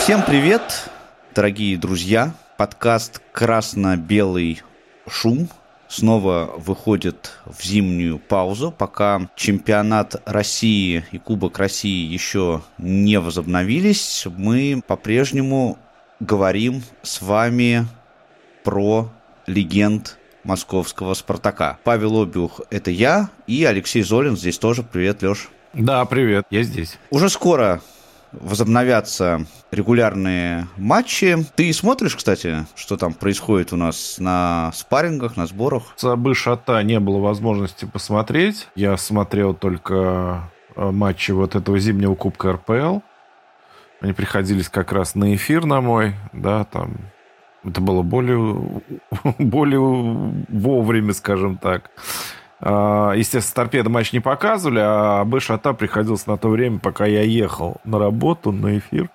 Всем привет, дорогие друзья. Подкаст «Красно-белый шум» снова выходит в зимнюю паузу, пока чемпионат России и Кубок России еще не возобновились. Мы по-прежнему говорим с вами про легенд московского «Спартака». Павел Обюх – это я, и Алексей Золин здесь тоже. Привет, Леш. Да, привет, я здесь. Уже скоро возобновятся регулярные матчи. Ты смотришь, кстати, что там происходит у нас на спаррингах, на сборах? Забы Шата не было возможности посмотреть. Я смотрел только э, матчи вот этого зимнего Кубка РПЛ. Они приходились как раз на эфир на мой, да, там это было более, более вовремя, скажем так. А, естественно, торпеда матч не показывали, а Б Шата приходилось на то время, пока я ехал на работу, на эфир.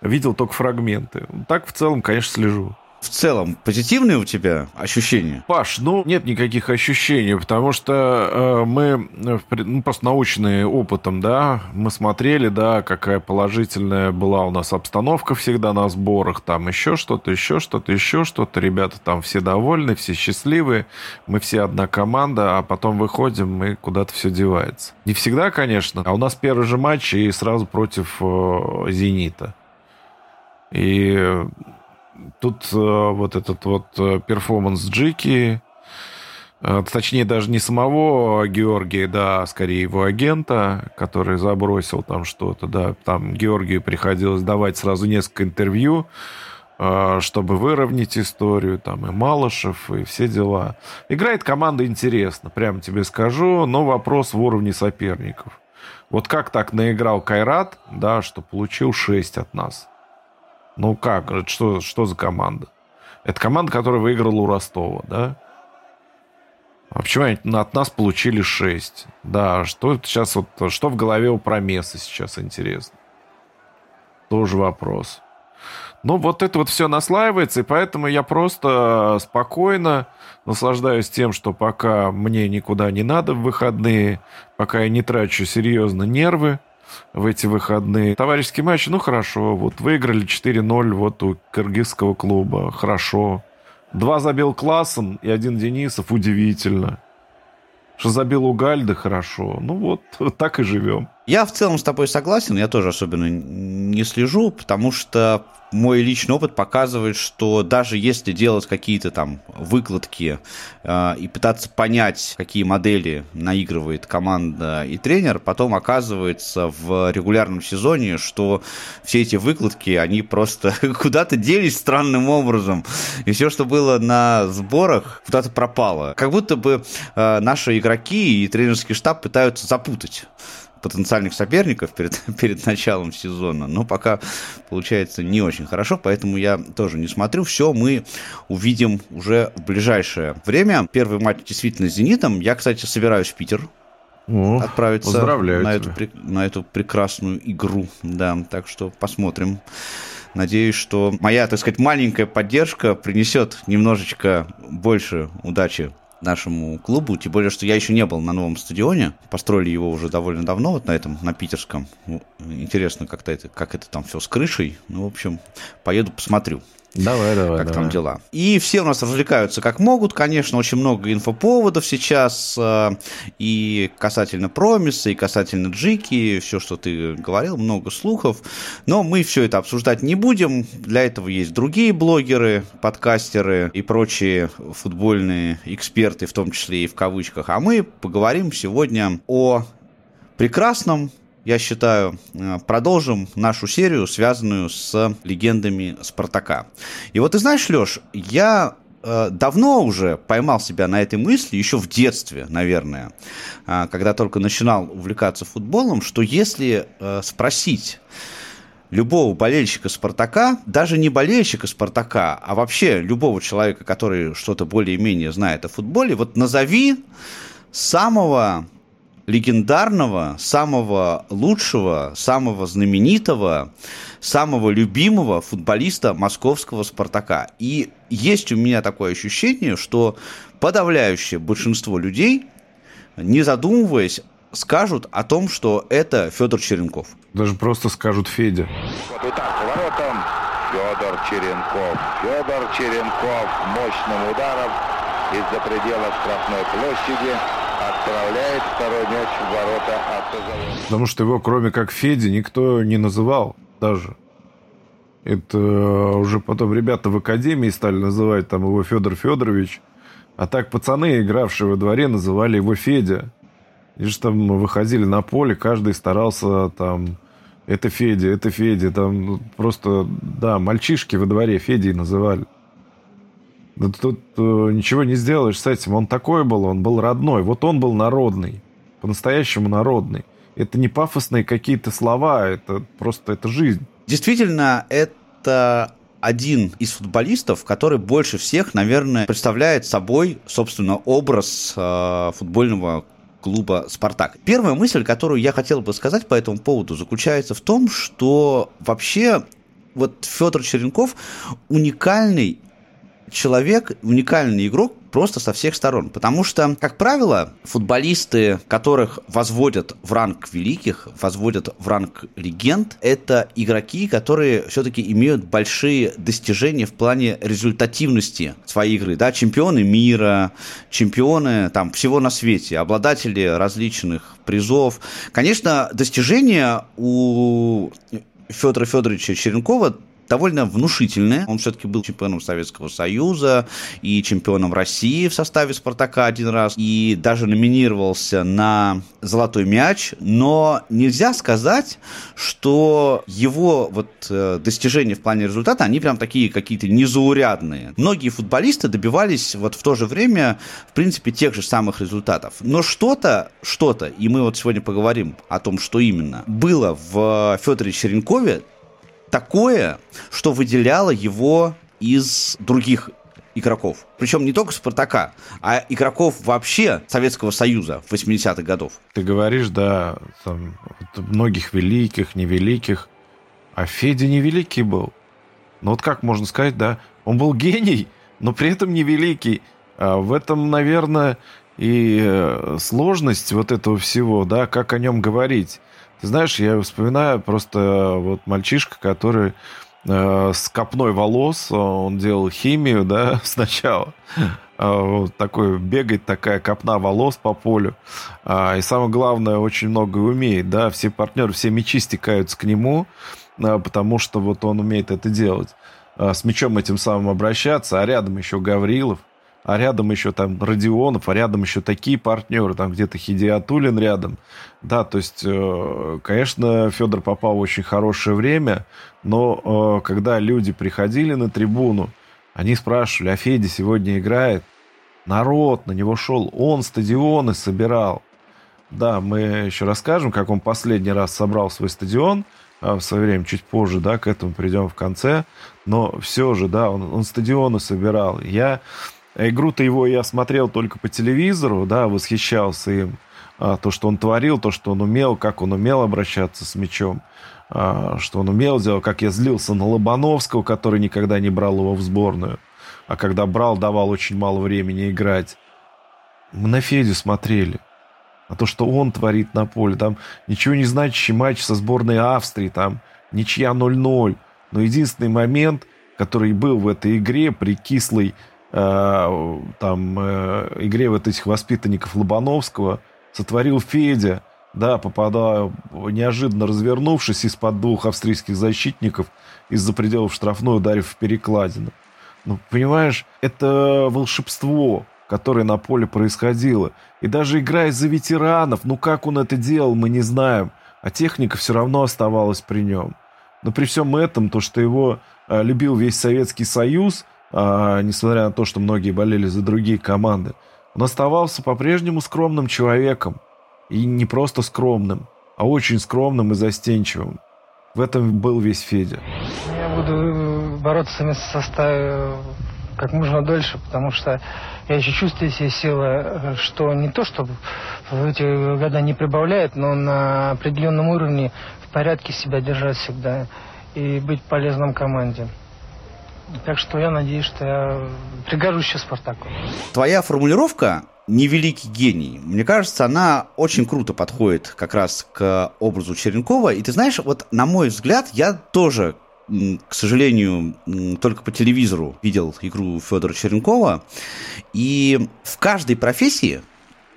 Видел только фрагменты. Так в целом, конечно, слежу в целом позитивные у тебя ощущения? Паш, ну нет никаких ощущений, потому что э, мы э, ну, просто научные опытом, да, мы смотрели, да, какая положительная была у нас обстановка всегда на сборах, там еще что-то, еще что-то, еще что-то, ребята там все довольны, все счастливые, мы все одна команда, а потом выходим и куда-то все девается. Не всегда, конечно, а у нас первый же матч и сразу против э, Зенита. И Тут э, вот этот вот э, перформанс Джики, э, точнее даже не самого Георгия, да, а скорее его агента, который забросил там что-то, да, там Георгию приходилось давать сразу несколько интервью, чтобы выровнять историю, там и Малышев, и все дела. Играет команда интересно, прямо тебе скажу, но вопрос в уровне соперников. Вот как так наиграл Кайрат, да, что получил 6 от нас – ну как? Что, что за команда? Это команда, которая выиграла у Ростова, да? А почему они от нас получили 6? Да, что сейчас вот, что в голове у Промеса сейчас интересно? Тоже вопрос. Ну, вот это вот все наслаивается, и поэтому я просто спокойно наслаждаюсь тем, что пока мне никуда не надо в выходные, пока я не трачу серьезно нервы, в эти выходные. Товарищеский матч, ну хорошо, вот выиграли 4-0 вот у кыргызского клуба, хорошо. Два забил Классом и один Денисов, удивительно. Что забил у Гальды, хорошо. Ну вот, так и живем. Я в целом с тобой согласен, я тоже особенно не слежу, потому что мой личный опыт показывает, что даже если делать какие-то там выкладки э, и пытаться понять, какие модели наигрывает команда и тренер, потом оказывается в регулярном сезоне, что все эти выкладки, они просто куда-то делись странным образом. И все, что было на сборах, куда-то пропало. Как будто бы э, наши игроки и тренерский штаб пытаются запутать потенциальных соперников перед, перед началом сезона, но пока получается не очень хорошо, поэтому я тоже не смотрю. Все мы увидим уже в ближайшее время. Первый матч действительно с «Зенитом». Я, кстати, собираюсь в Питер о, отправиться на эту, на эту прекрасную игру. Да, так что посмотрим. Надеюсь, что моя, так сказать, маленькая поддержка принесет немножечко больше удачи нашему клубу, тем более, что я еще не был на новом стадионе, построили его уже довольно давно, вот на этом, на питерском. Интересно, как-то это, как это там все с крышей. Ну, в общем, поеду посмотрю. Давай, давай. Как давай. там дела. И все у нас развлекаются как могут, конечно, очень много инфоповодов сейчас. Э, и касательно Промиса, и касательно Джики, все, что ты говорил, много слухов. Но мы все это обсуждать не будем. Для этого есть другие блогеры, подкастеры и прочие футбольные эксперты, в том числе и в кавычках. А мы поговорим сегодня о прекрасном я считаю, э, продолжим нашу серию, связанную с легендами Спартака. И вот ты знаешь, Леш, я э, давно уже поймал себя на этой мысли, еще в детстве, наверное, э, когда только начинал увлекаться футболом, что если спросить любого болельщика Спартака, даже не болельщика Спартака, а вообще любого человека, который что-то более-менее знает о футболе, вот назови самого легендарного, самого лучшего, самого знаменитого, самого любимого футболиста московского «Спартака». И есть у меня такое ощущение, что подавляющее большинство людей, не задумываясь, скажут о том, что это Федор Черенков. Даже просто скажут Федя. Вот и так, ворота Черенков. Федор Черенков мощным ударом из-за предела штрафной площади отправляет второй мяч в ворота автозавода. Потому что его, кроме как Феди, никто не называл даже. Это уже потом ребята в академии стали называть там его Федор Федорович. А так пацаны, игравшие во дворе, называли его Федя. И же там выходили на поле, каждый старался там... Это Федя, это Федя. Там просто, да, мальчишки во дворе Федей называли. Тут э, ничего не сделаешь с этим. Он такой был, он был родной. Вот он был народный. По-настоящему народный. Это не пафосные какие-то слова, это просто это жизнь. Действительно, это один из футболистов, который больше всех, наверное, представляет собой, собственно, образ э, футбольного клуба «Спартак». Первая мысль, которую я хотел бы сказать по этому поводу, заключается в том, что вообще вот Федор Черенков уникальный человек, уникальный игрок просто со всех сторон. Потому что, как правило, футболисты, которых возводят в ранг великих, возводят в ранг легенд, это игроки, которые все-таки имеют большие достижения в плане результативности своей игры. Да? Чемпионы мира, чемпионы там, всего на свете, обладатели различных призов. Конечно, достижения у Федора Федоровича Черенкова довольно внушительное. Он все-таки был чемпионом Советского Союза и чемпионом России в составе «Спартака» один раз, и даже номинировался на «Золотой мяч», но нельзя сказать, что его вот э, достижения в плане результата, они прям такие какие-то незаурядные. Многие футболисты добивались вот в то же время, в принципе, тех же самых результатов. Но что-то, что-то, и мы вот сегодня поговорим о том, что именно, было в Федоре Черенкове такое, что выделяло его из других игроков. Причем не только Спартака, а игроков вообще Советского Союза 80-х годов. Ты говоришь, да, там, многих великих, невеликих. А Федя невеликий был. Ну вот как можно сказать, да, он был гений, но при этом невеликий. А в этом, наверное, и э, сложность вот этого всего, да, как о нем говорить. Знаешь, я вспоминаю просто вот мальчишка, который э, с копной волос, он делал химию, да, сначала. А, вот такой бегает такая копна волос по полю. А, и самое главное, очень много умеет, да, все партнеры, все мячи стекаются к нему, а, потому что вот он умеет это делать. С мячом этим самым обращаться, а рядом еще Гаврилов – а рядом еще там Родионов, а рядом еще такие партнеры, там где-то Хидиатулин рядом. Да, то есть, э, конечно, Федор попал в очень хорошее время, но э, когда люди приходили на трибуну, они спрашивали, а Федя сегодня играет? Народ на него шел, он стадионы собирал. Да, мы еще расскажем, как он последний раз собрал свой стадион а, в свое время, чуть позже, да, к этому придем в конце. Но все же, да, он, он стадионы собирал. Я Игру-то его я смотрел только по телевизору, да, восхищался им. А, то, что он творил, то, что он умел, как он умел обращаться с мячом, а, что он умел делать, как я злился на Лобановского, который никогда не брал его в сборную, а когда брал, давал очень мало времени играть. Мы на Федю смотрели. А то, что он творит на поле, там ничего не значащий матч со сборной Австрии, там ничья 0-0. Но единственный момент, который был в этой игре при кислой Э, там э, игре вот этих воспитанников Лобановского сотворил Федя, да, попадая, неожиданно развернувшись из-под двух австрийских защитников из-за пределов штрафной, ударив в перекладину. Ну, понимаешь, это волшебство, которое на поле происходило. И даже играя за ветеранов, ну как он это делал, мы не знаем. А техника все равно оставалась при нем. Но при всем этом, то, что его э, любил весь Советский Союз – а, несмотря на то, что многие болели за другие команды. Он оставался по-прежнему скромным человеком. И не просто скромным, а очень скромным и застенчивым. В этом был весь Федя. Я буду бороться с вами составе как можно дольше, потому что я еще чувствую себе силы, что не то, что в эти года не прибавляет, но на определенном уровне в порядке себя держать всегда и быть полезным команде. Так что я надеюсь, что я пригожусь сейчас Спартаку. Твоя формулировка невеликий гений. Мне кажется, она очень круто подходит как раз к образу Черенкова. И ты знаешь, вот на мой взгляд, я тоже к сожалению, только по телевизору видел игру Федора Черенкова. И в каждой профессии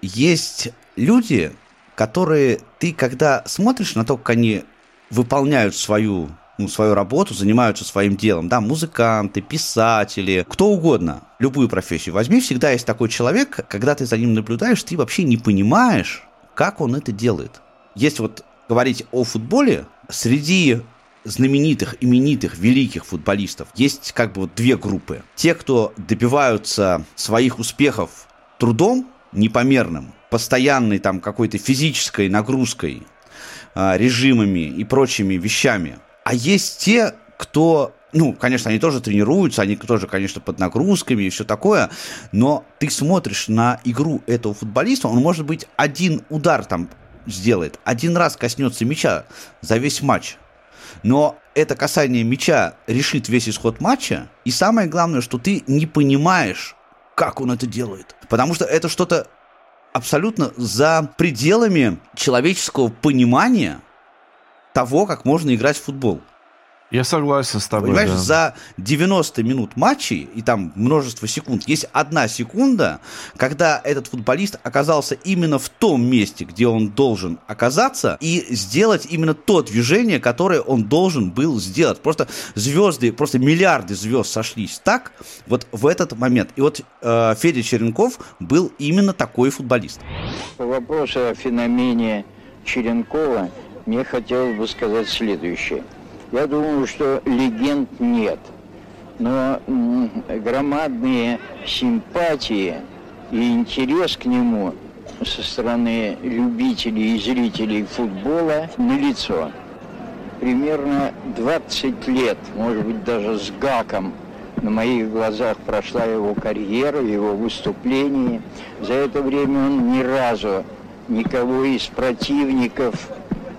есть люди, которые ты, когда смотришь на то, как они выполняют свою ну, свою работу, занимаются своим делом, да, музыканты, писатели, кто угодно, любую профессию возьми, всегда есть такой человек, когда ты за ним наблюдаешь, ты вообще не понимаешь, как он это делает. Если вот говорить о футболе, среди знаменитых, именитых, великих футболистов есть как бы вот две группы. Те, кто добиваются своих успехов трудом непомерным, постоянной там какой-то физической нагрузкой, а, режимами и прочими вещами. А есть те, кто ну, конечно, они тоже тренируются, они тоже, конечно, под нагрузками и все такое, но ты смотришь на игру этого футболиста, он, может быть, один удар там сделает, один раз коснется мяча за весь матч, но это касание мяча решит весь исход матча, и самое главное, что ты не понимаешь, как он это делает, потому что это что-то абсолютно за пределами человеческого понимания того, как можно играть в футбол. Я согласен с тобой. Понимаешь, да. за 90 минут матчей, и там множество секунд, есть одна секунда, когда этот футболист оказался именно в том месте, где он должен оказаться, и сделать именно то движение, которое он должен был сделать. Просто звезды, просто миллиарды звезд сошлись так, вот в этот момент. И вот э, Федя Черенков был именно такой футболист. По вопросу о феномене Черенкова мне хотелось бы сказать следующее – я думаю, что легенд нет. Но громадные симпатии и интерес к нему со стороны любителей и зрителей футбола налицо. Примерно 20 лет, может быть, даже с гаком на моих глазах прошла его карьера, его выступления. За это время он ни разу никого из противников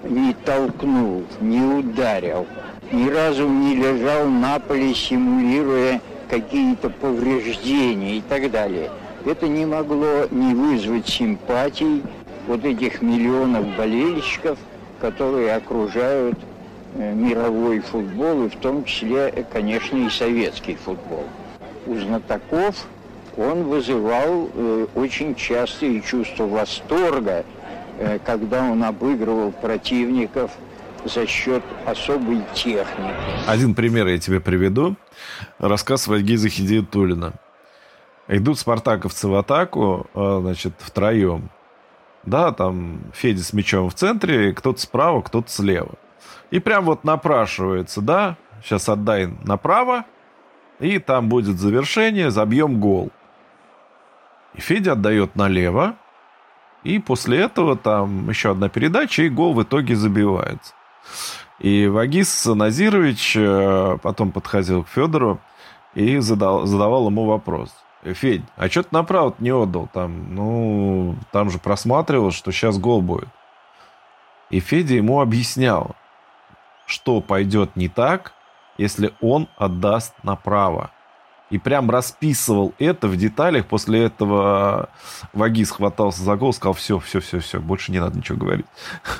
не толкнул, не ударил, ни разу не лежал на поле, симулируя какие-то повреждения и так далее. Это не могло не вызвать симпатий вот этих миллионов болельщиков, которые окружают э, мировой футбол, и в том числе, конечно, и советский футбол. У знатоков он вызывал э, очень часто и чувство восторга, когда он обыгрывал противников за счет особой техники. Один пример я тебе приведу. Рассказ Вальгиза Хидиетулина. Идут спартаковцы в атаку, а, значит, втроем. Да, там Федя с мячом в центре, кто-то справа, кто-то слева. И прям вот напрашивается, да, сейчас отдай направо, и там будет завершение, забьем гол. И Федя отдает налево, и после этого там еще одна передача, и гол в итоге забивается. И Вагис Назирович э, потом подходил к Федору и задал, задавал ему вопрос. Федь, а что ты направо не отдал? Там, ну, там же просматривал, что сейчас гол будет. И Федя ему объяснял, что пойдет не так, если он отдаст направо и прям расписывал это в деталях. После этого Вагис хватался за гол, сказал, все, все, все, все, больше не надо ничего говорить.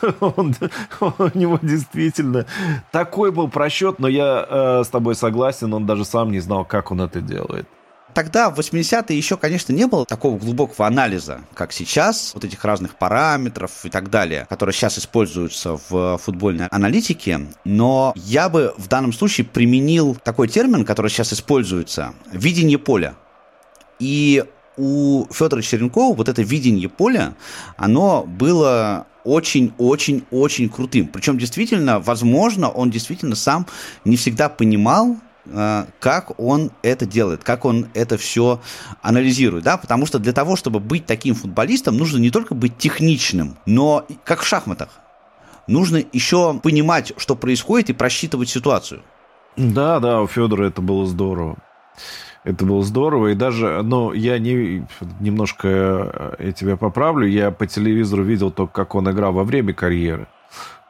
У него действительно такой был просчет, но я э, с тобой согласен, он даже сам не знал, как он это делает тогда, в 80-е, еще, конечно, не было такого глубокого анализа, как сейчас, вот этих разных параметров и так далее, которые сейчас используются в футбольной аналитике, но я бы в данном случае применил такой термин, который сейчас используется, видение поля. И у Федора Черенкова вот это видение поля, оно было очень-очень-очень крутым. Причем действительно, возможно, он действительно сам не всегда понимал, как он это делает, как он это все анализирует, да, потому что для того, чтобы быть таким футболистом, нужно не только быть техничным, но как в шахматах, нужно еще понимать, что происходит и просчитывать ситуацию. Да, да, у Федора это было здорово. Это было здорово, и даже, ну, я не, немножко, э, я тебя поправлю, я по телевизору видел только, как он играл во время карьеры.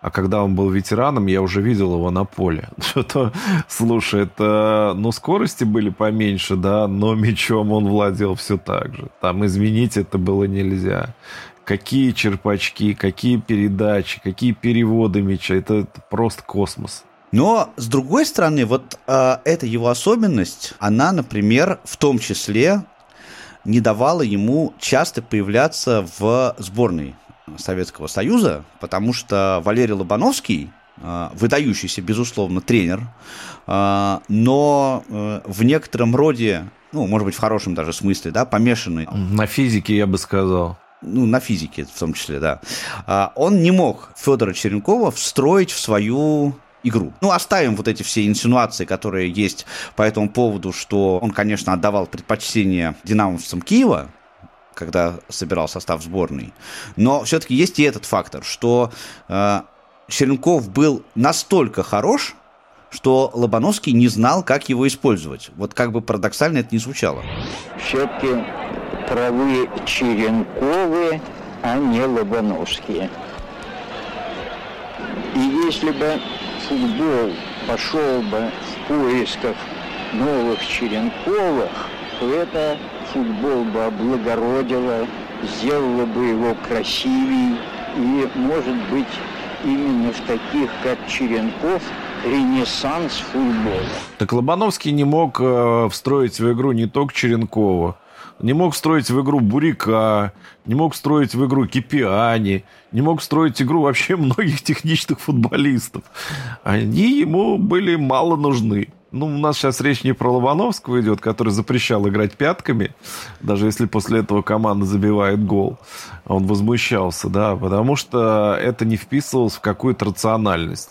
А когда он был ветераном, я уже видел его на поле. Что-то, слушай, это, ну, скорости были поменьше, да, но мечом он владел все так же. Там изменить это было нельзя. Какие черпачки, какие передачи, какие переводы мяча. Это, это просто космос. Но, с другой стороны, вот э, эта его особенность, она, например, в том числе не давала ему часто появляться в сборной Советского Союза, потому что Валерий Лобановский, э, выдающийся, безусловно, тренер, э, но э, в некотором роде, ну, может быть, в хорошем даже смысле, да, помешанный. На физике, я бы сказал ну, на физике в том числе, да, а, он не мог Федора Черенкова встроить в свою игру. Ну, оставим вот эти все инсинуации, которые есть по этому поводу, что он, конечно, отдавал предпочтение динамовцам Киева, когда собирал состав сборной. Но все-таки есть и этот фактор, что э, Черенков был настолько хорош, что Лобановский не знал, как его использовать. Вот как бы парадоксально это не звучало. Все-таки правы Черенковы, а не Лобановские. И если бы футбол пошел бы в поисках новых Черенковых, это футбол бы облагородило, сделало бы его красивее. И, может быть, именно в таких, как Черенков, ренессанс футбола. Так Лобановский не мог э, встроить в игру не только Черенкова, не мог строить в игру Бурика, не мог строить в игру Кипиани, не мог строить игру вообще многих техничных футболистов. Они ему были мало нужны. Ну, у нас сейчас речь не про Лобановского идет, который запрещал играть пятками, даже если после этого команда забивает гол. Он возмущался, да, потому что это не вписывалось в какую-то рациональность.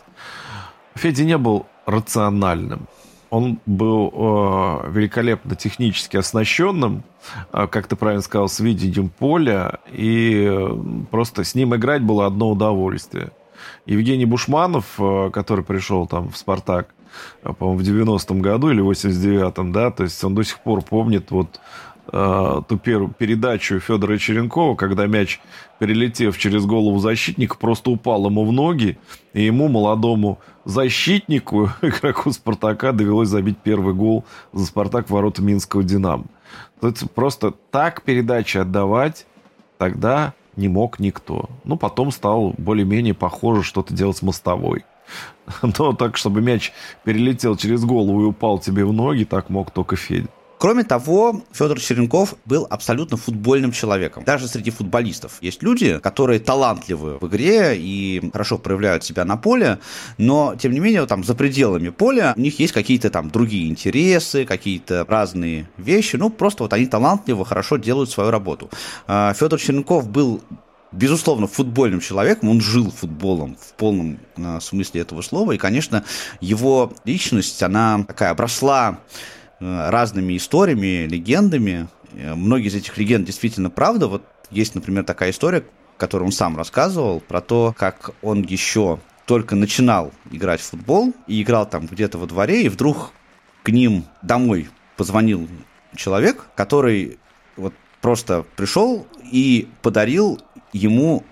Федя не был рациональным он был э, великолепно технически оснащенным, э, как ты правильно сказал, с видением поля, и э, просто с ним играть было одно удовольствие. Евгений Бушманов, э, который пришел там в «Спартак», по-моему, в 90-м году или 89-м, да, то есть он до сих пор помнит вот э, ту первую передачу Федора Черенкова, когда мяч, перелетев через голову защитника, просто упал ему в ноги, и ему, молодому защитнику, игроку Спартака, довелось забить первый гол за Спартак в ворота Минского Динамо. Тут просто так передачи отдавать тогда не мог никто. Ну, потом стал более-менее похоже что-то делать с мостовой. Но так, чтобы мяч перелетел через голову и упал тебе в ноги, так мог только Федя. Кроме того, Федор Черенков был абсолютно футбольным человеком. Даже среди футболистов есть люди, которые талантливы в игре и хорошо проявляют себя на поле, но, тем не менее, там за пределами поля у них есть какие-то там другие интересы, какие-то разные вещи. Ну, просто вот они талантливо, хорошо делают свою работу. А, Федор Черенков был безусловно, футбольным человеком, он жил футболом в полном э, смысле этого слова, и, конечно, его личность, она такая обросла Э, разными историями, легендами. Э, многие из этих легенд действительно правда. Вот есть, например, такая история, которую он сам рассказывал, про то, как он еще только начинал играть в футбол и играл там где-то во дворе, и вдруг к ним домой позвонил человек, который вот просто пришел и подарил ему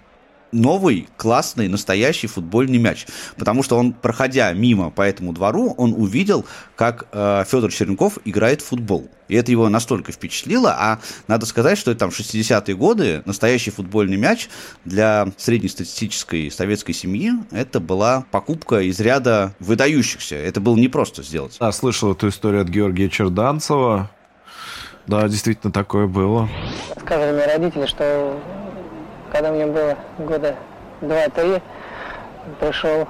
новый, классный, настоящий футбольный мяч. Потому что он, проходя мимо по этому двору, он увидел, как э, Федор Черенков играет в футбол. И это его настолько впечатлило, а надо сказать, что это там 60-е годы, настоящий футбольный мяч для среднестатистической советской семьи, это была покупка из ряда выдающихся. Это было непросто сделать. Да, слышал эту историю от Георгия Черданцева. Да, действительно такое было. Сказали мне родители, что когда мне было года два-три, пришел,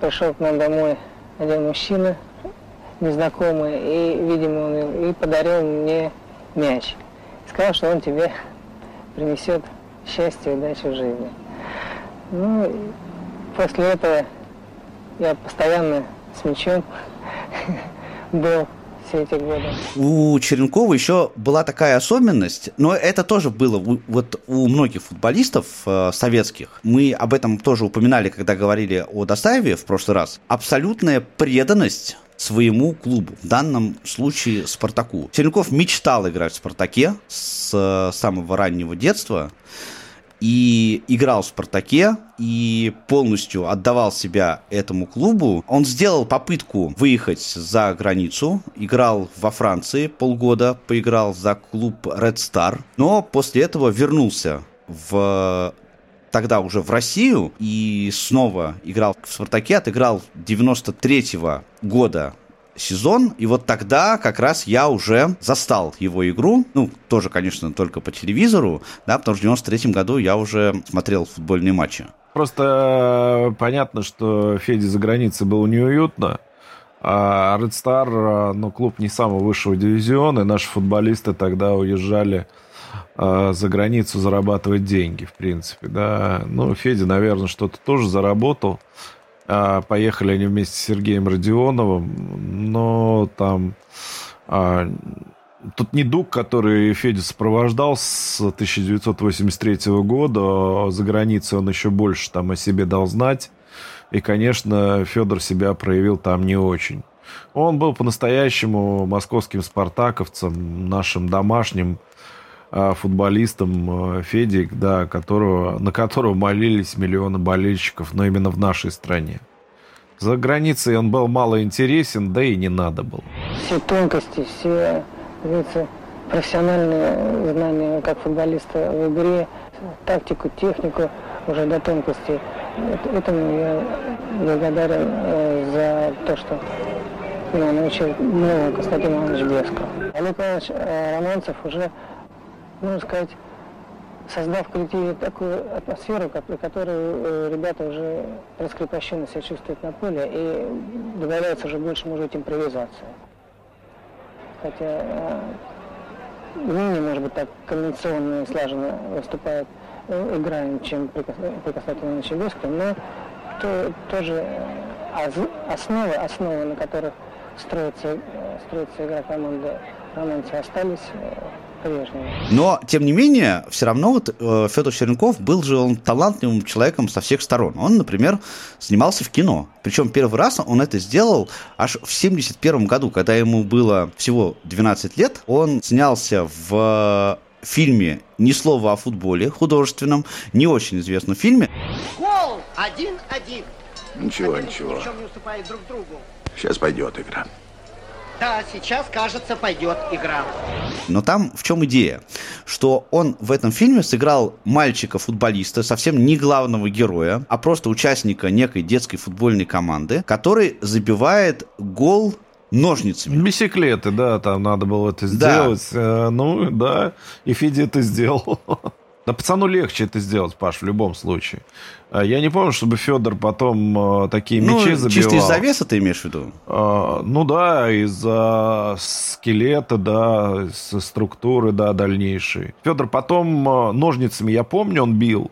пришел к нам домой один мужчина, незнакомый, и, видимо, он и подарил мне мяч. Сказал, что он тебе принесет счастье и удачу в жизни. Ну, после этого я постоянно с мячом был все эти годы. У Черенкова еще была такая особенность, но это тоже было у, вот у многих футболистов э, советских. Мы об этом тоже упоминали, когда говорили о Достаеве в прошлый раз. Абсолютная преданность своему клубу, в данном случае Спартаку. Черенков мечтал играть в Спартаке с э, самого раннего детства и играл в «Спартаке», и полностью отдавал себя этому клубу. Он сделал попытку выехать за границу, играл во Франции полгода, поиграл за клуб Red Star, но после этого вернулся в тогда уже в Россию и снова играл в «Спартаке», отыграл 93-го года сезон, и вот тогда как раз я уже застал его игру, ну, тоже, конечно, только по телевизору, да, потому что в 93 году я уже смотрел футбольные матчи. Просто э, понятно, что Феде за границей было неуютно, а Red Star, э, ну, клуб не самого высшего дивизиона, и наши футболисты тогда уезжали э, за границу зарабатывать деньги, в принципе, да. Ну, Федя, наверное, что-то тоже заработал. А, поехали они вместе с Сергеем Родионовым, но там а, Тут недуг, который Федя сопровождал с 1983 года, за границей он еще больше там о себе дал знать. И, конечно, Федор себя проявил там не очень. Он был по-настоящему московским спартаковцем, нашим домашним а, футболистом а, Феди, да, которого, на которого молились миллионы болельщиков, но именно в нашей стране. За границей он был мало интересен, да и не надо было. Все тонкости, все говорится, профессиональные знания как футболиста в игре, тактику, технику уже до тонкости. Этому я благодарен э, за то, что меня научил новый Константин Иванович Блесков. Олег Иванович э, Романцев уже, можно сказать, создав в коллективе такую атмосферу, при которой э, ребята уже раскрепощенно себя чувствуют на поле и добавляется уже больше, может быть, импровизация хотя э, ныне, может быть, так конвенционно и слаженно выступает, э, играем, чем при, при Константине но то, тоже основы, основы, на которых строится, строится игра команды Романцы, остались но, тем не менее, все равно вот э, Федор Черенков был же он талантливым человеком со всех сторон. Он, например, снимался в кино. Причем первый раз он это сделал аж в 71 году, когда ему было всего 12 лет. Он снялся в фильме «Ни слова о футболе» художественном, не очень известном фильме. Гол! Один-один. Ничего, Один ничего. Друг другу. Сейчас пойдет игра. Да, сейчас, кажется, пойдет игра. Но там в чем идея? Что он в этом фильме сыграл мальчика-футболиста, совсем не главного героя, а просто участника некой детской футбольной команды, который забивает гол ножницами. Бисеклеты, да, там надо было это сделать. Да. Э, ну, да, и Фиди это сделал. Да пацану легче это сделать, Паш, в любом случае. А, я не помню, чтобы Федор потом э, такие ну, мячи забивал. Чисто из-за веса ты имеешь в виду? А, ну да, из-за скелета, да, из структуры, да, дальнейшей. Федор потом э, ножницами, я помню, он бил.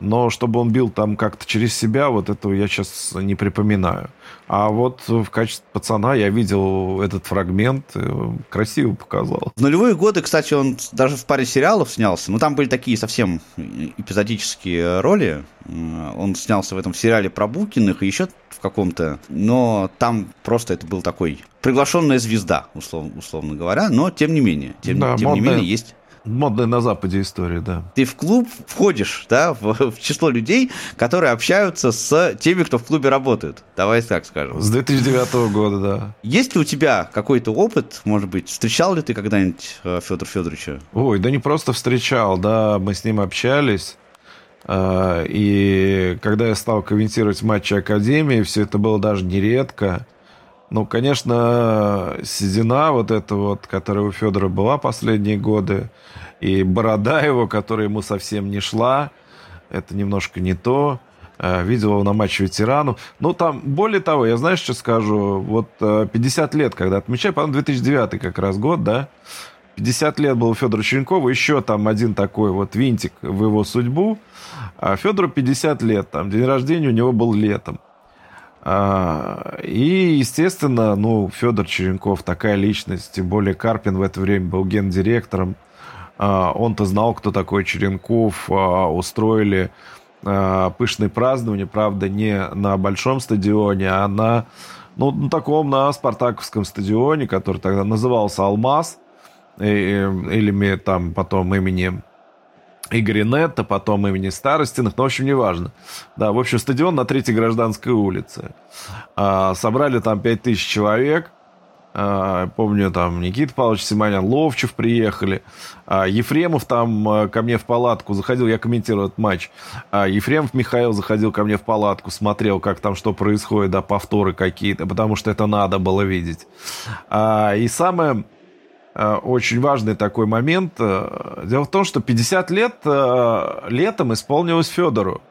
Но чтобы он бил там как-то через себя, вот этого я сейчас не припоминаю. А вот в качестве пацана я видел этот фрагмент, э, красиво показал. В нулевые годы, кстати, он даже в паре сериалов снялся. Ну, там были такие совсем эпизодические роли. Он снялся в этом сериале про Букиных и еще в каком-то. Но там просто это был такой приглашенная звезда, условно, условно говоря. Но тем не менее, тем, да, тем не менее, есть Модная на Западе история, да. Ты в клуб входишь, да, в, в число людей, которые общаются с теми, кто в клубе работает. Давай так скажем. С 2009 года, да. Есть ли у тебя какой-то опыт, может быть, встречал ли ты когда-нибудь э, Федора Федоровича? Ой, да не просто встречал, да, мы с ним общались. Э, и когда я стал комментировать матчи Академии, все это было даже нередко. Ну, конечно, седина вот эта вот, которая у Федора была последние годы, и борода его, которая ему совсем не шла, это немножко не то. Э, видел его на матче ветерану. Ну, там, более того, я знаешь, что скажу? Вот 50 э, лет, когда отмечаю, по-моему, 2009 как раз год, да? 50 лет был у Федора Черенкова, еще там один такой вот винтик в его судьбу. А Федору 50 лет, там день рождения у него был летом. А, и, естественно, ну, Федор Черенков такая личность, тем более Карпин в это время был гендиректором. А, он-то знал, кто такой Черенков. А, устроили пышные празднования, правда, не на большом стадионе, а на, ну, на таком, на Спартаковском стадионе, который тогда назывался «Алмаз», или там потом именем Игоря Нетта, потом имени Старостиных, ну, в общем, неважно. Да, в общем, стадион на Третьей Гражданской улице. А, собрали там 5000 человек, А, помню, там Никита Павлович Симонян, Ловчев приехали. А, Ефремов там а, ко мне в палатку заходил, я комментировал этот матч. Ефремов Михаил заходил ко мне в палатку, смотрел, как там что происходит, да, повторы какие-то, потому что это надо было видеть. И самое очень важный такой момент. Дело в том, что 50 лет летом исполнилось Федору.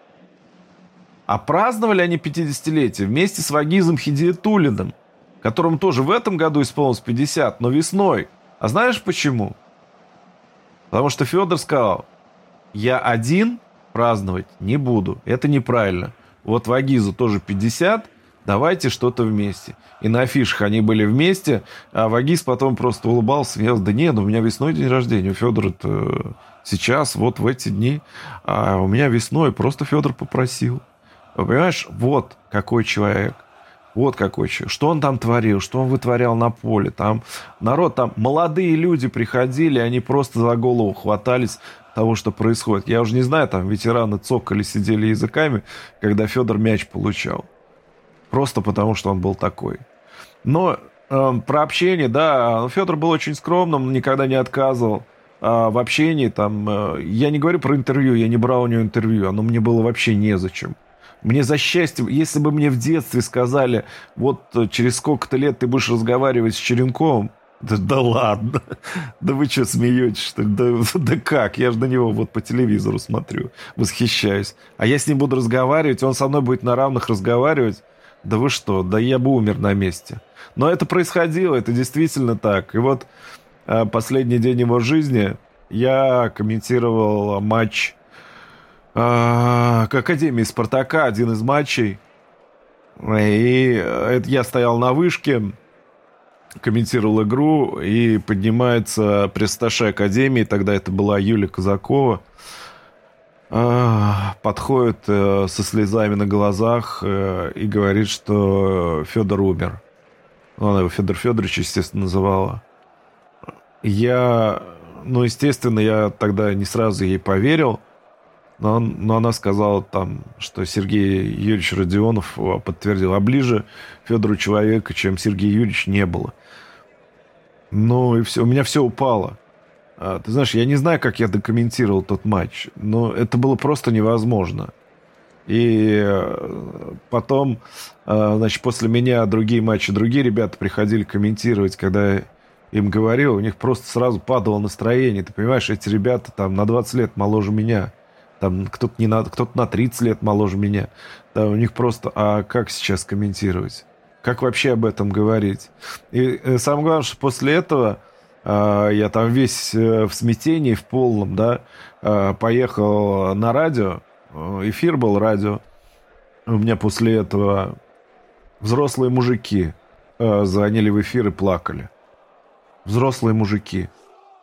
А праздновали они 50-летие вместе с Вагизом Хидиетулиным которому тоже в этом году исполнилось 50, но весной. А знаешь почему? Потому что Федор сказал, я один праздновать не буду. Это неправильно. Вот Вагизу тоже 50, давайте что-то вместе. И на афишах они были вместе, а Вагиз потом просто улыбался, смеялся, да нет, ну, у меня весной день рождения, у Федора сейчас, вот в эти дни, а у меня весной, просто Федор попросил. Понимаешь, вот какой человек. Вот какой человек. Что он там творил, что он вытворял на поле. Там народ, там молодые люди приходили, они просто за голову хватались того, что происходит. Я уже не знаю, там ветераны цокали, сидели языками, когда Федор мяч получал. Просто потому, что он был такой. Но э, про общение, да, Федор был очень скромным, никогда не отказывал э, в общении. Там, э, я не говорю про интервью, я не брал у него интервью, оно мне было вообще незачем. Мне за счастье, если бы мне в детстве сказали, вот э, через сколько-то лет ты будешь разговаривать с Черенковым, да, да ладно, да вы что, смеетесь, что ли? Да, да как, я же на него вот по телевизору смотрю, восхищаюсь. А я с ним буду разговаривать, он со мной будет на равных разговаривать, да вы что, да я бы умер на месте. Но это происходило, это действительно так. И вот э, последний день его жизни я комментировал матч а, к Академии Спартака, один из матчей. И это я стоял на вышке, комментировал игру, и поднимается престаша Академии, тогда это была Юлия Казакова, подходит э, со слезами на глазах э, и говорит, что Федор умер. Она его Федор Федорович, естественно, называла. Я, ну, естественно, я тогда не сразу ей поверил, но, он, но она сказала там, что Сергей Юрьевич Родионов подтвердил, а ближе Федору человека, чем Сергей Юрьевич, не было. Ну и все, у меня все упало. А, ты знаешь, я не знаю, как я докомментировал тот матч, но это было просто невозможно. И э, потом, э, значит, после меня другие матчи, другие ребята приходили комментировать, когда им говорил, у них просто сразу падало настроение. Ты понимаешь, эти ребята там на 20 лет моложе меня. Там кто-то не на, кто-то на 30 лет моложе меня. Да, у них просто, а как сейчас комментировать? Как вообще об этом говорить? И э, самое главное, что после этого я там весь э, в смятении, в полном, да, э, поехал на радио, э, эфир был радио. У меня после этого взрослые мужики э, звонили в эфир и плакали. Взрослые мужики.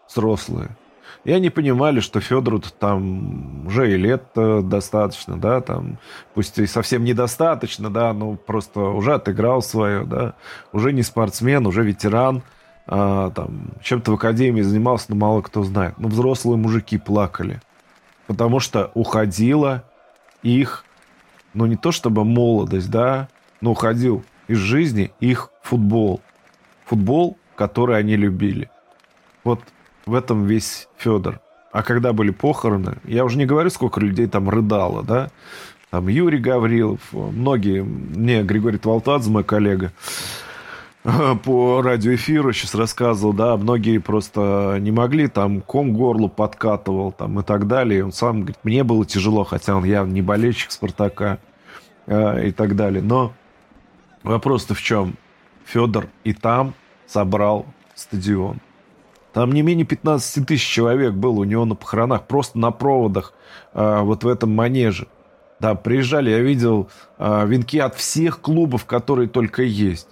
Взрослые. И они понимали, что Федору там уже и лет достаточно, да, там, пусть и совсем недостаточно, да, но просто уже отыграл свое, да, уже не спортсмен, уже ветеран, а, там, чем-то в академии занимался, но мало кто знает. Но взрослые мужики плакали, потому что уходила их, ну не то чтобы молодость, да, но уходил из жизни их футбол. Футбол, который они любили. Вот в этом весь Федор. А когда были похороны, я уже не говорю, сколько людей там рыдало, да, там Юрий Гаврилов, многие, мне Григорий Твалтадзе, мой коллега, по радиоэфиру сейчас рассказывал, да, многие просто не могли, там ком горлу подкатывал, там и так далее. Он сам говорит, мне было тяжело, хотя он явно не болельщик Спартака э, и так далее. Но вопрос-то в чем? Федор и там собрал стадион. Там не менее 15 тысяч человек было у него на похоронах, просто на проводах, э, вот в этом манеже. Да, приезжали, я видел э, венки от всех клубов, которые только есть.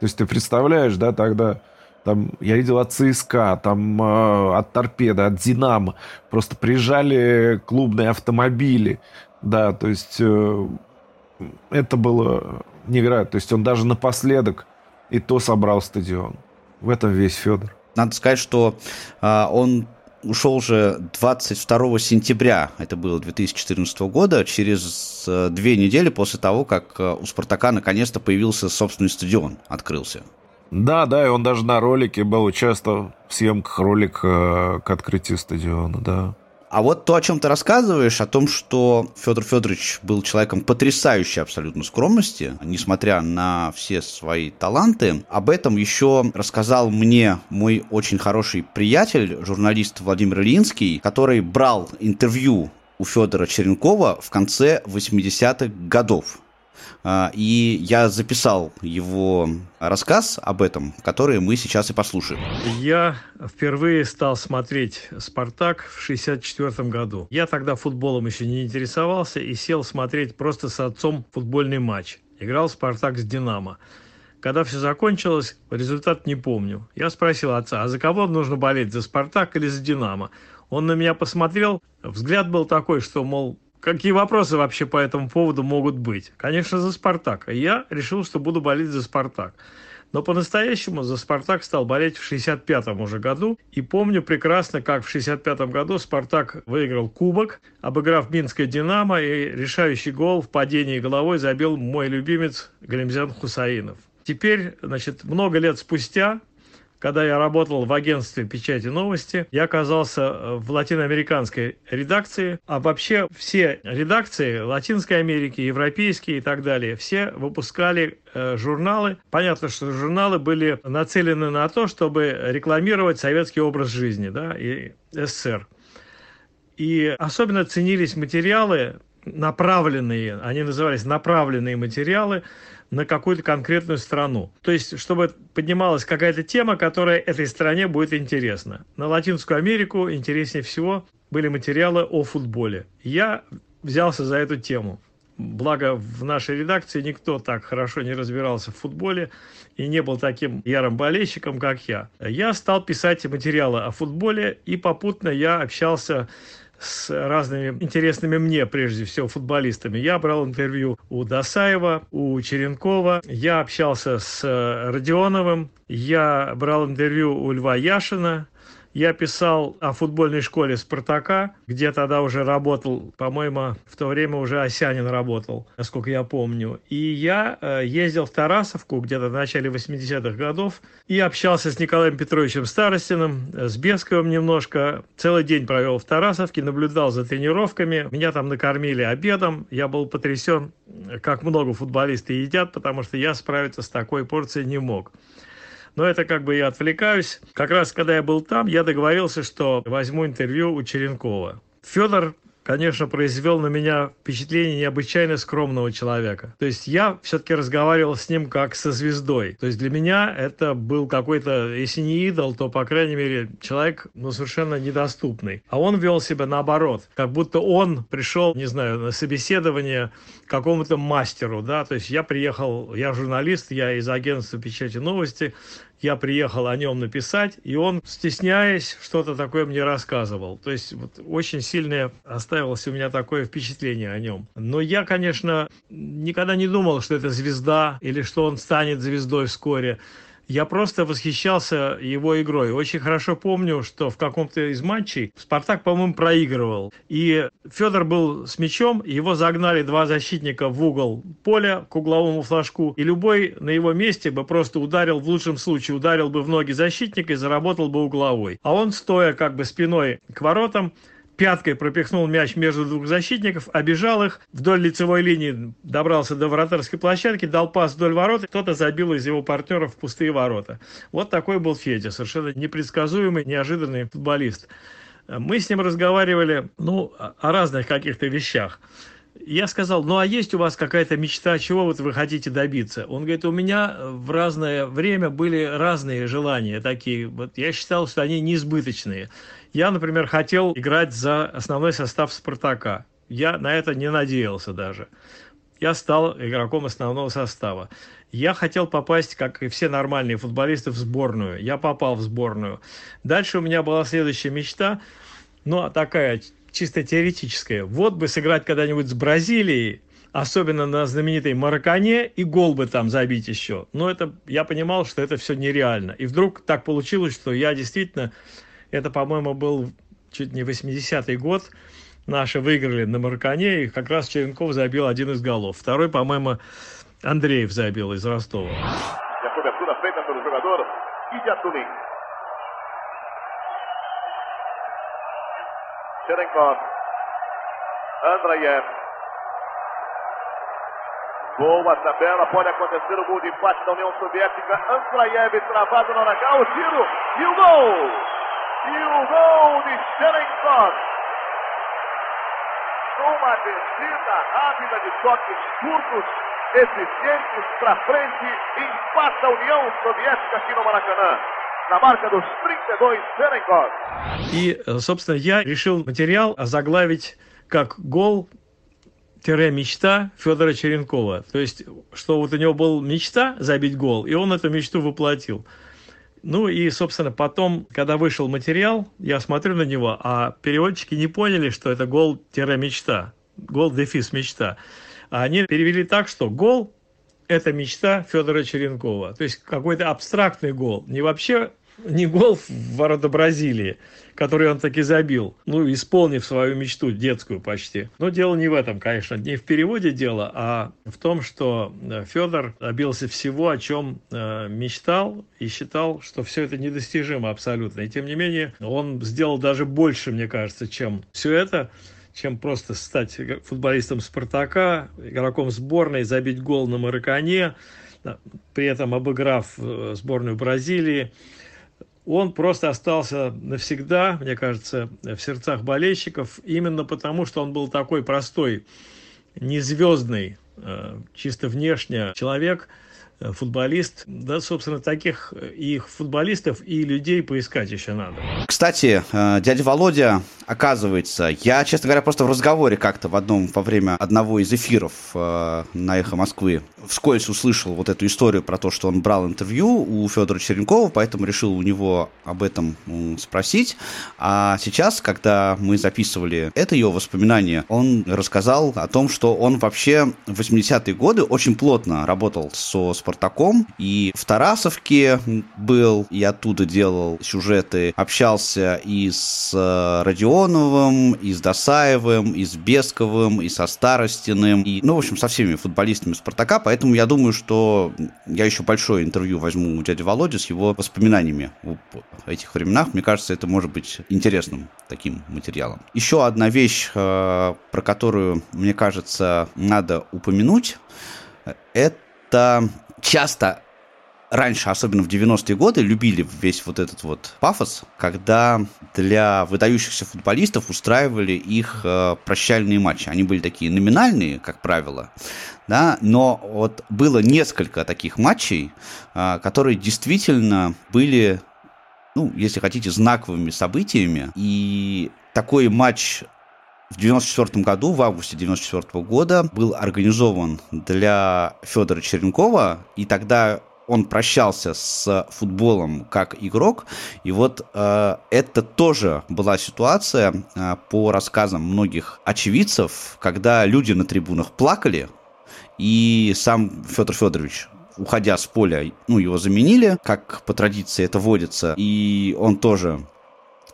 То есть ты представляешь, да, тогда там я видел от ЦСКА, там э, от Торпеда, от Динамо. Просто приезжали клубные автомобили. Да, то есть э, это было невероятно. То есть он даже напоследок и то собрал стадион. В этом весь Федор. Надо сказать, что э, он ушел же 22 сентября, это было 2014 года, через э, две недели после того, как э, у «Спартака» наконец-то появился собственный стадион, открылся. Да, да, и он даже на ролике был, участвовал в съемках ролика э, к открытию стадиона, да. А вот то, о чем ты рассказываешь, о том, что Федор Федорович был человеком потрясающей абсолютно скромности, несмотря на все свои таланты, об этом еще рассказал мне мой очень хороший приятель, журналист Владимир Ильинский, который брал интервью у Федора Черенкова в конце 80-х годов. А, и я записал его рассказ об этом, который мы сейчас и послушаем. Я впервые стал смотреть «Спартак» в 1964 году. Я тогда футболом еще не интересовался и сел смотреть просто с отцом футбольный матч. Играл «Спартак» с «Динамо». Когда все закончилось, результат не помню. Я спросил отца, а за кого нужно болеть, за «Спартак» или за «Динамо»? Он на меня посмотрел, взгляд был такой, что, мол, Какие вопросы вообще по этому поводу могут быть? Конечно, за «Спартак». Я решил, что буду болеть за «Спартак». Но по-настоящему за «Спартак» стал болеть в 65-м уже году. И помню прекрасно, как в 65-м году «Спартак» выиграл кубок, обыграв Минское «Динамо», и решающий гол в падении головой забил мой любимец Галимзян Хусаинов. Теперь, значит, много лет спустя, когда я работал в агентстве печати новости, я оказался э, в латиноамериканской редакции, а вообще все редакции Латинской Америки, европейские и так далее, все выпускали э, журналы. Понятно, что журналы были нацелены на то, чтобы рекламировать советский образ жизни да, и СССР. И особенно ценились материалы, направленные, они назывались направленные материалы на какую-то конкретную страну. То есть, чтобы поднималась какая-то тема, которая этой стране будет интересна. На Латинскую Америку интереснее всего были материалы о футболе. Я взялся за эту тему. Благо, в нашей редакции никто так хорошо не разбирался в футболе и не был таким ярым болельщиком, как я. Я стал писать материалы о футболе, и попутно я общался с разными интересными мне, прежде всего, футболистами. Я брал интервью у Досаева, у Черенкова, я общался с э, Родионовым, я брал интервью у Льва Яшина, я писал о футбольной школе «Спартака», где тогда уже работал, по-моему, в то время уже Осянин работал, насколько я помню. И я э, ездил в Тарасовку где-то в начале 80-х годов и общался с Николаем Петровичем Старостиным, с Бесковым немножко. Целый день провел в Тарасовке, наблюдал за тренировками. Меня там накормили обедом. Я был потрясен, как много футболисты едят, потому что я справиться с такой порцией не мог. Но это как бы я отвлекаюсь. Как раз когда я был там, я договорился, что возьму интервью у Черенкова. Федор конечно, произвел на меня впечатление необычайно скромного человека. То есть я все-таки разговаривал с ним как со звездой. То есть для меня это был какой-то, если не идол, то, по крайней мере, человек, ну, совершенно недоступный. А он вел себя наоборот, как будто он пришел, не знаю, на собеседование какому-то мастеру, да, то есть я приехал, я журналист, я из агентства печати новости, я приехал о нем написать, и он, стесняясь, что-то такое мне рассказывал. То есть вот, очень сильное оставилось у меня такое впечатление о нем. Но я, конечно, никогда не думал, что это звезда или что он станет звездой вскоре я просто восхищался его игрой. Очень хорошо помню, что в каком-то из матчей Спартак, по-моему, проигрывал. И Федор был с мячом, его загнали два защитника в угол поля к угловому флажку, и любой на его месте бы просто ударил, в лучшем случае ударил бы в ноги защитника и заработал бы угловой. А он, стоя как бы спиной к воротам, пяткой пропихнул мяч между двух защитников, обижал их, вдоль лицевой линии добрался до вратарской площадки, дал пас вдоль ворот, кто-то забил из его партнеров в пустые ворота. Вот такой был Федя, совершенно непредсказуемый, неожиданный футболист. Мы с ним разговаривали, ну, о разных каких-то вещах. Я сказал, ну а есть у вас какая-то мечта, чего вот вы хотите добиться? Он говорит, у меня в разное время были разные желания такие. Вот я считал, что они неизбыточные. Я, например, хотел играть за основной состав «Спартака». Я на это не надеялся даже. Я стал игроком основного состава. Я хотел попасть, как и все нормальные футболисты, в сборную. Я попал в сборную. Дальше у меня была следующая мечта, ну, такая чисто теоретическая. Вот бы сыграть когда-нибудь с Бразилией, особенно на знаменитой Маракане, и гол бы там забить еще. Но это, я понимал, что это все нереально. И вдруг так получилось, что я действительно это, по-моему, был чуть не 80-й год. Наши выиграли на Маркане, и как раз Черенков забил один из голов. Второй, по-моему, Андреев забил из Ростова. Cherenkov. Andrayev. Boa tabela, pode acontecer o gol de empate da União Soviética. Andrayev travado na hora o tiro e o gol! O gol de. Com uma descida rápida de toques curtos, eficientes para frente, empata a União Soviética aqui no Maracanã. На марка dos 32 Черенков. И, собственно, я решил материал озаглавить как гол мечта Федора Черенкова. То есть, что вот у него была мечта забить гол, и он эту мечту воплотил. Ну и, собственно, потом, когда вышел материал, я смотрю на него, а переводчики не поняли, что это гол-мечта. Гол-дефис мечта. А они перевели так, что гол – это мечта Федора Черенкова. То есть какой-то абстрактный гол. Не вообще не гол в ворота Бразилии, который он таки забил, ну, исполнив свою мечту детскую почти. Но дело не в этом, конечно, не в переводе дело, а в том, что э, Федор добился всего, о чем э, мечтал и считал, что все это недостижимо абсолютно. И тем не менее, он сделал даже больше, мне кажется, чем все это чем просто стать футболистом «Спартака», игроком сборной, забить гол на Маракане, при этом обыграв э, сборную Бразилии он просто остался навсегда, мне кажется, в сердцах болельщиков, именно потому, что он был такой простой, незвездный, э, чисто внешне человек – футболист. Да, собственно, таких э, и футболистов, и людей поискать еще надо. Кстати, э, дядя Володя, оказывается, я, честно говоря, просто в разговоре как-то в одном, во время одного из эфиров на «Эхо Москвы» вскользь услышал вот эту историю про то, что он брал интервью у Федора Черенкова, поэтому решил у него об этом спросить. А сейчас, когда мы записывали это его воспоминание, он рассказал о том, что он вообще в 80-е годы очень плотно работал со Спартаком, и в Тарасовке был, и оттуда делал сюжеты, общался и с э, Родионовым, и с Досаевым, и с Бесковым, и со Старостиным, и, ну, в общем, со всеми футболистами Спартака, поэтому я думаю, что я еще большое интервью возьму у дяди Володи с его воспоминаниями об этих временах. Мне кажется, это может быть интересным таким материалом. Еще одна вещь, э, про которую, мне кажется, надо упомянуть, это часто раньше, особенно в 90-е годы, любили весь вот этот вот пафос, когда для выдающихся футболистов устраивали их э, прощальные матчи. Они были такие номинальные, как правило, да, но вот было несколько таких матчей, э, которые действительно были, ну, если хотите, знаковыми событиями. И такой матч в 1994 году, в августе 1994 года, был организован для Федора Черенкова, и тогда он прощался с футболом как игрок, и вот э, это тоже была ситуация э, по рассказам многих очевидцев, когда люди на трибунах плакали, и сам Федор Федорович уходя с поля, ну, его заменили, как по традиции это водится, и он тоже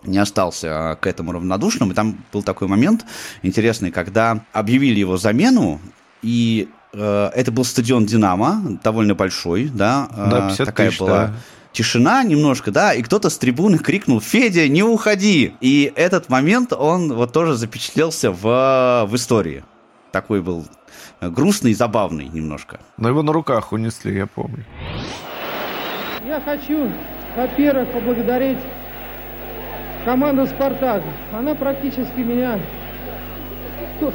не остался а, к этому равнодушным. И там был такой момент интересный, когда объявили его замену, и э, это был стадион «Динамо», довольно большой, да, э, да 50 такая тысяч, была... Да тишина немножко, да, и кто-то с трибуны крикнул «Федя, не уходи!» И этот момент, он вот тоже запечатлелся в, в истории. Такой был грустный и забавный немножко. Но его на руках унесли, я помню. Я хочу, во-первых, поблагодарить команда «Спартак», она практически меня,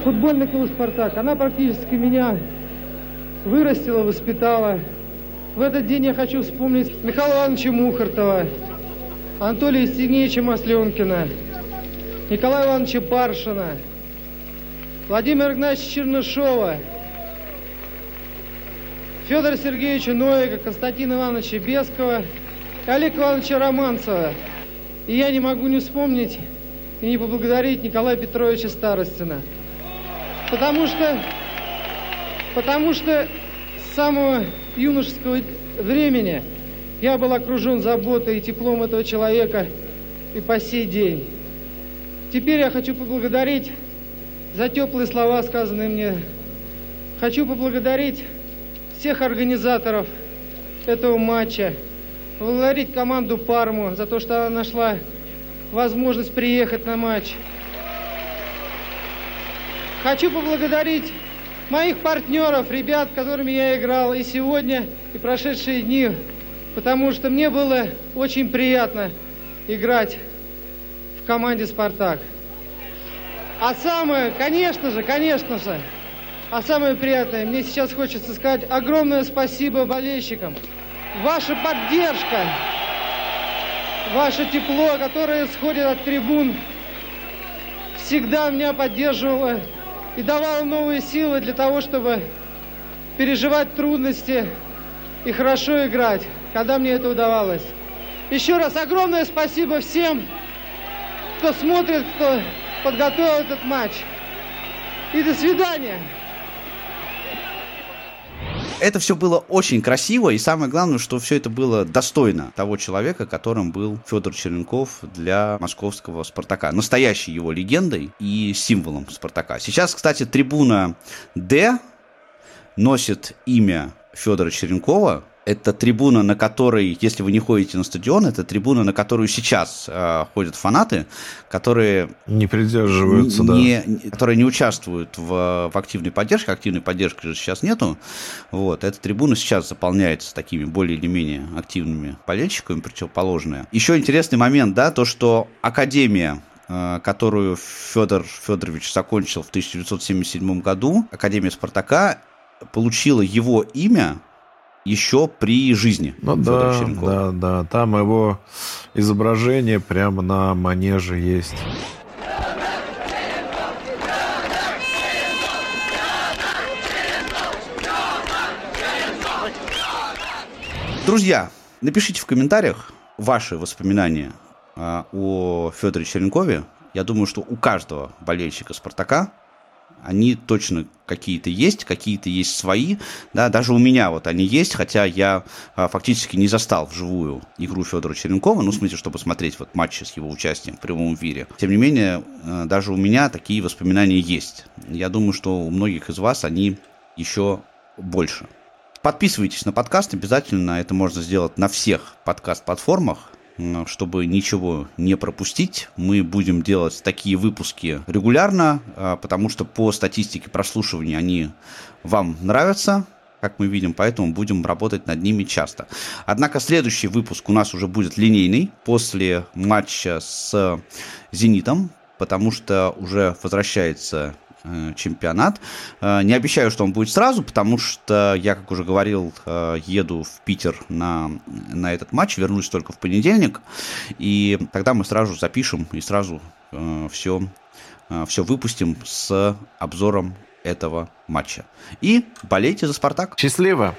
футбольный клуб «Спартак», она практически меня вырастила, воспитала. В этот день я хочу вспомнить Михаила Ивановича Мухартова, Анатолия Евстигнеевича Масленкина, Николая Ивановича Паршина, Владимира Игнатьевича Чернышова, Федора Сергеевича Новика, Константина Ивановича Бескова, Олега Ивановича Романцева – и я не могу не вспомнить и не поблагодарить Николая Петровича Старостина. Потому что, потому что с самого юношеского времени я был окружен заботой и теплом этого человека и по сей день. Теперь я хочу поблагодарить за теплые слова, сказанные мне. Хочу поблагодарить всех организаторов этого матча, поблагодарить команду Парму за то, что она нашла возможность приехать на матч. Хочу поблагодарить моих партнеров, ребят, с которыми я играл и сегодня, и прошедшие дни, потому что мне было очень приятно играть в команде «Спартак». А самое, конечно же, конечно же, а самое приятное, мне сейчас хочется сказать огромное спасибо болельщикам. Ваша поддержка, ваше тепло, которое исходит от трибун, всегда меня поддерживало и давало новые силы для того, чтобы переживать трудности и хорошо играть, когда мне это удавалось. Еще раз огромное спасибо всем, кто смотрит, кто подготовил этот матч. И до свидания. Это все было очень красиво, и самое главное, что все это было достойно того человека, которым был Федор Черенков для московского Спартака. Настоящей его легендой и символом Спартака. Сейчас, кстати, трибуна Д носит имя Федора Черенкова, это трибуна, на которой, если вы не ходите на стадион, это трибуна, на которую сейчас э, ходят фанаты, которые не придерживаются, не, да. которые не участвуют в, в активной поддержке. Активной поддержки же сейчас нету. Вот эта трибуна сейчас заполняется такими более или менее активными болельщиками, противоположная. Еще интересный момент, да, то что академия э, которую Федор Федорович закончил в 1977 году, Академия Спартака, получила его имя еще при жизни. Ну да, да, да. Там его изображение прямо на манеже есть. Друзья, напишите в комментариях ваши воспоминания а, о Федоре Черенкове. Я думаю, что у каждого болельщика Спартака они точно какие-то есть, какие-то есть свои, да, даже у меня вот они есть, хотя я а, фактически не застал вживую игру Федора Черенкова, ну, в смысле, чтобы смотреть вот матчи с его участием в прямом эфире. Тем не менее, а, даже у меня такие воспоминания есть. Я думаю, что у многих из вас они еще больше. Подписывайтесь на подкаст обязательно, это можно сделать на всех подкаст-платформах, чтобы ничего не пропустить. Мы будем делать такие выпуски регулярно, а, потому что по статистике прослушивания они вам нравятся, как мы видим, поэтому будем работать над ними часто. Однако следующий выпуск у нас уже будет линейный после матча с «Зенитом», потому что уже возвращается чемпионат. Э, не обещаю, что он будет сразу, потому что я, как уже говорил, э, еду в Питер на, на этот матч, вернусь только в понедельник, и тогда мы сразу запишем и сразу все, все выпустим с обзором этого матча. И болейте за «Спартак». Счастливо!